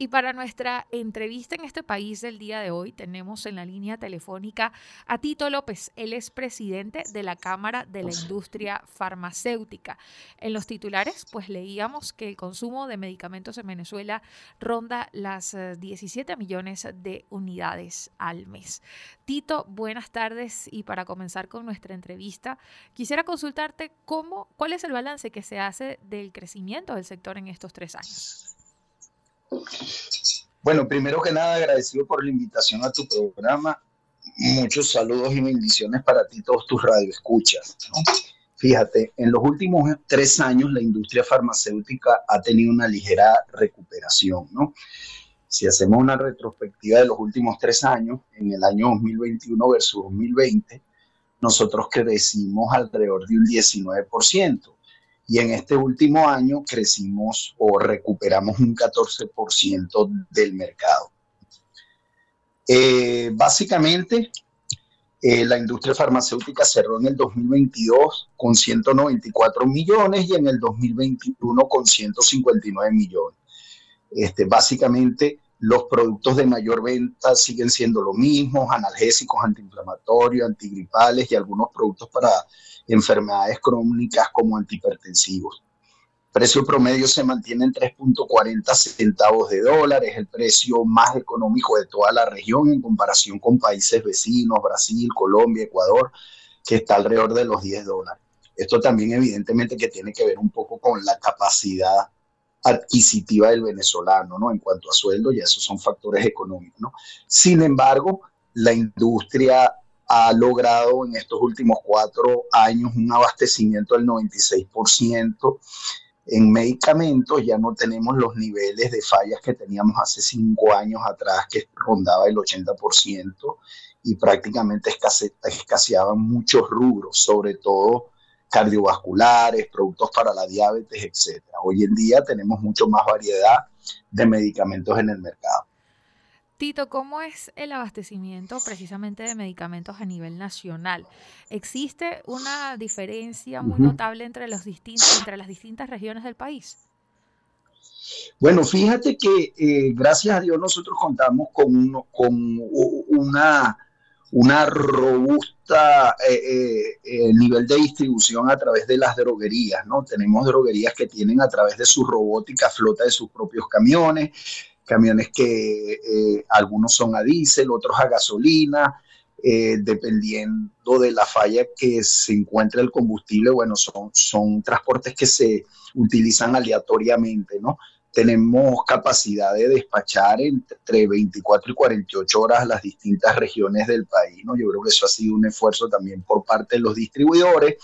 Y para nuestra entrevista en este país del día de hoy tenemos en la línea telefónica a Tito López. Él es presidente de la Cámara de la Industria Farmacéutica. En los titulares, pues leíamos que el consumo de medicamentos en Venezuela ronda las 17 eh, millones de unidades al mes. Tito, buenas tardes y para comenzar con nuestra entrevista, quisiera consultarte cómo, cuál es el balance que se hace del crecimiento del sector en estos tres años. Bueno, primero que nada, agradecido por la invitación a tu programa. Muchos saludos y bendiciones para ti, todos tus radioescuchas. Fíjate, en los últimos tres años la industria farmacéutica ha tenido una ligera recuperación, ¿no? Si hacemos una retrospectiva de los últimos tres años, en el año 2021 versus 2020, nosotros crecimos alrededor de un 19% y en este último año crecimos o recuperamos un 14% del mercado. Eh, básicamente, eh, la industria farmacéutica cerró en el 2022 con 194 millones y en el 2021 con 159 millones. Este, básicamente, los productos de mayor venta siguen siendo los mismos, analgésicos, antiinflamatorios, antigripales y algunos productos para enfermedades crónicas como antihipertensivos. El precio promedio se mantiene en 3.40 centavos de dólar, es el precio más económico de toda la región en comparación con países vecinos, Brasil, Colombia, Ecuador, que está alrededor de los 10 dólares. Esto también evidentemente que tiene que ver un poco con la capacidad adquisitiva del venezolano, ¿no? En cuanto a sueldo, y esos son factores económicos, ¿no? Sin embargo, la industria ha logrado en estos últimos cuatro años un abastecimiento del 96%. En medicamentos ya no tenemos los niveles de fallas que teníamos hace cinco años atrás, que rondaba el 80%, y prácticamente escaseaban muchos rubros, sobre todo cardiovasculares, productos para la diabetes, etc. Hoy en día tenemos mucho más variedad de medicamentos en el mercado. Tito, ¿cómo es el abastecimiento precisamente de medicamentos a nivel nacional? ¿Existe una diferencia muy notable entre, los distintos, entre las distintas regiones del país? Bueno, fíjate que eh, gracias a Dios nosotros contamos con, con una, una robusta eh, eh, nivel de distribución a través de las droguerías, ¿no? Tenemos droguerías que tienen a través de su robótica flota de sus propios camiones, camiones que eh, algunos son a diésel, otros a gasolina, eh, dependiendo de la falla que se encuentre el combustible, bueno, son, son transportes que se utilizan aleatoriamente, ¿no? Tenemos capacidad de despachar entre 24 y 48 horas las distintas regiones del país, ¿no? Yo creo que eso ha sido un esfuerzo también por parte de los distribuidores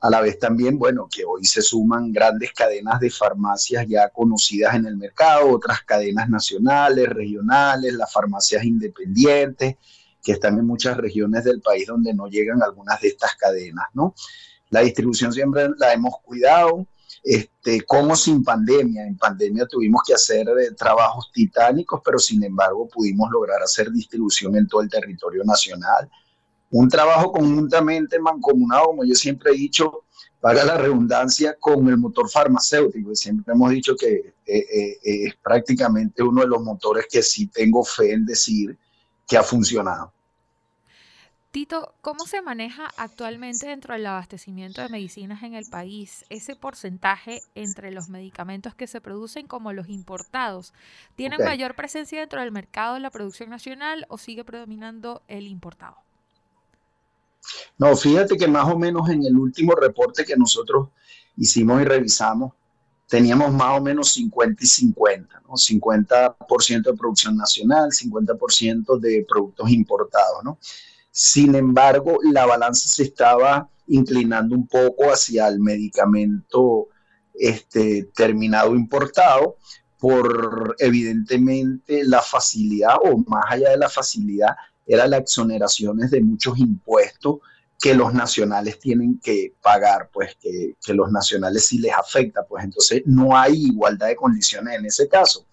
a la vez también, bueno, que hoy se suman grandes cadenas de farmacias ya conocidas en el mercado, otras cadenas nacionales, regionales, las farmacias independientes, que están en muchas regiones del país donde no llegan algunas de estas cadenas, ¿no? La distribución siempre la hemos cuidado, este, como sin pandemia. En pandemia tuvimos que hacer eh, trabajos titánicos, pero sin embargo pudimos lograr hacer distribución en todo el territorio nacional un trabajo conjuntamente mancomunado, como yo siempre he dicho, para la redundancia, con el motor farmacéutico. Siempre hemos dicho que eh, eh, es prácticamente uno de los motores que sí tengo fe en decir que ha funcionado. Tito, ¿cómo se maneja actualmente dentro del abastecimiento de medicinas en el país ese porcentaje entre los medicamentos que se producen como los importados? ¿Tienen mayor presencia dentro del mercado de la producción nacional o sigue predominando el importado? No, fíjate que más o menos en el último reporte que nosotros hicimos y revisamos, teníamos más o menos 50 y 50, ¿no? 50% de producción nacional, 50% de productos importados, ¿no? Sin embargo, la balanza se estaba inclinando un poco hacia el medicamento este, terminado importado por evidentemente la facilidad o más allá de la facilidad era las exoneraciones de muchos impuestos que los nacionales tienen que pagar, pues que, los nacionales sí les afecta, pues entonces no hay igualdad de condiciones en ese caso.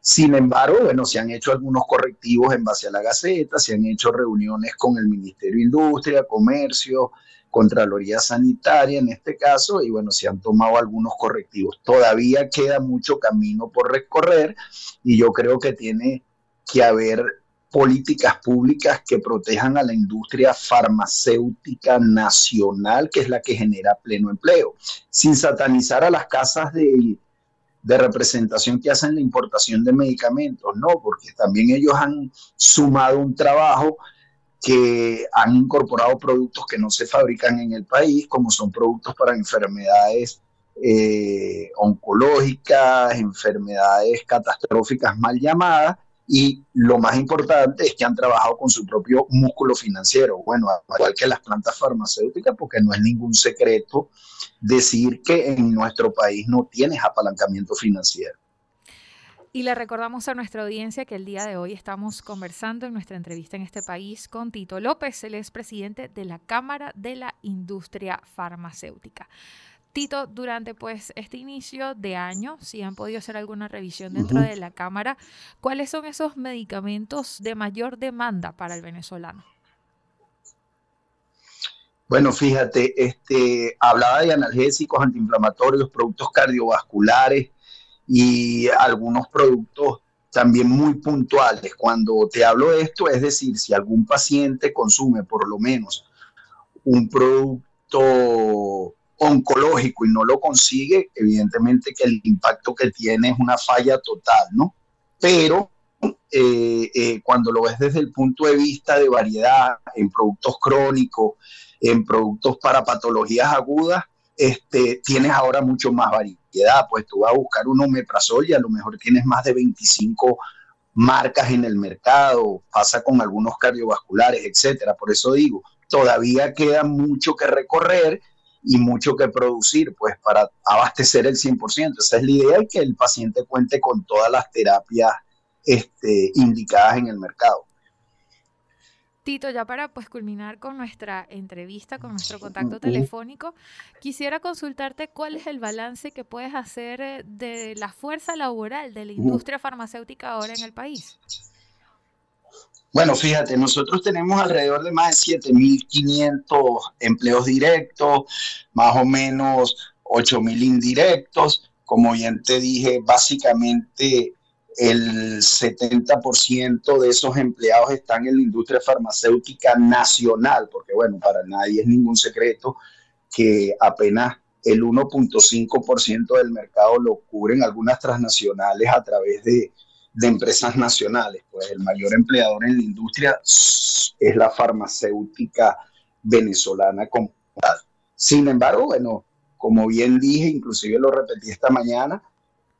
Sin embargo, bueno, se han hecho algunos correctivos en base a la Gaceta, se han hecho reuniones con el Ministerio de Industria, Comercio, Contraloría Sanitaria en este caso, y bueno, se han tomado algunos correctivos. Todavía queda mucho camino por recorrer y yo creo que tiene que haber políticas públicas que protejan a la industria farmacéutica nacional, que es la que genera pleno empleo, sin satanizar a las casas de, de representación que hacen la importación de medicamentos, no, porque también ellos han sumado un trabajo que han incorporado productos que no se fabrican en el país, como son productos para enfermedades eh, oncológicas, enfermedades catastróficas mal llamadas, y lo más importante es que han trabajado con su propio músculo financiero, bueno, igual que las plantas farmacéuticas, porque no es ningún secreto decir que en nuestro país no tienes apalancamiento financiero. Y le recordamos a nuestra audiencia que el día de hoy estamos conversando en nuestra entrevista en este país con Tito López, es presidente de la Cámara de la Industria Farmacéutica. Tito, durante pues este inicio de año, si han podido hacer alguna revisión dentro de la Cámara, ¿cuáles son esos medicamentos de mayor demanda para el venezolano? Bueno, fíjate, este, hablaba de analgésicos, antiinflamatorios, productos cardiovasculares, y algunos productos también muy puntuales. Cuando te hablo de esto, es decir, si algún paciente consume por lo menos un producto oncológico y no lo consigue, evidentemente que el impacto que tiene es una falla total, ¿no? Pero eh, eh, cuando lo ves desde el punto de vista de variedad en productos crónicos, en productos para patologías agudas, este, tienes ahora mucho más variedad, pues tú vas a buscar un omeprazol y a lo mejor tienes más de 25 marcas en el mercado, pasa con algunos cardiovasculares, etcétera. Por eso digo, todavía queda mucho que recorrer y mucho que producir, pues para abastecer el 100%. Esa es la idea y que el paciente cuente con todas las terapias este, indicadas en el mercado. Tito, ya para pues culminar con nuestra entrevista, con nuestro contacto telefónico, quisiera consultarte cuál es el balance que puedes hacer eh, de la fuerza laboral de la industria farmacéutica ahora en el país. Bueno, fíjate, nosotros tenemos alrededor de más de 7.500 empleos directos, más o menos 8.000 indirectos. Como bien te dije, básicamente el 70% de esos empleados están en la industria farmacéutica nacional, porque bueno, para nadie es ningún secreto que apenas el 1.5% del mercado lo cubren algunas transnacionales a través de, empresas nacionales. Pues el mayor empleador en la industria es la farmacéutica venezolana como Sin embargo, bueno, como bien dije, inclusive lo repetí esta mañana,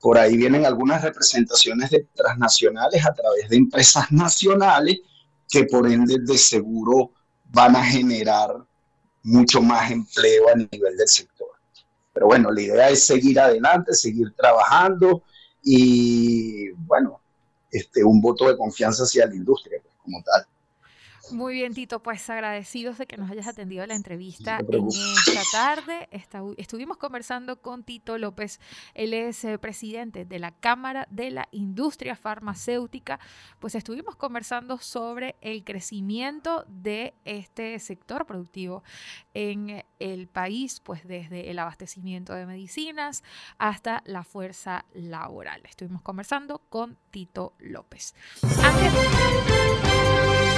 por ahí vienen algunas representaciones de transnacionales a través de empresas nacionales que por ende de seguro van a generar mucho más empleo a nivel del sector. Pero bueno, la idea es seguir adelante, seguir trabajando y bueno, este, un voto de confianza hacia la industria pues, como tal. Muy bien, Tito, pues agradecidos de que nos hayas atendido la entrevista en esta tarde. estuvimos conversando con Tito López, él es eh, presidente de la Cámara de la Industria Farmacéutica. Pues estuvimos conversando sobre el crecimiento de este sector productivo en el país, pues desde el abastecimiento de medicinas hasta la fuerza laboral. Estuvimos conversando con Tito López.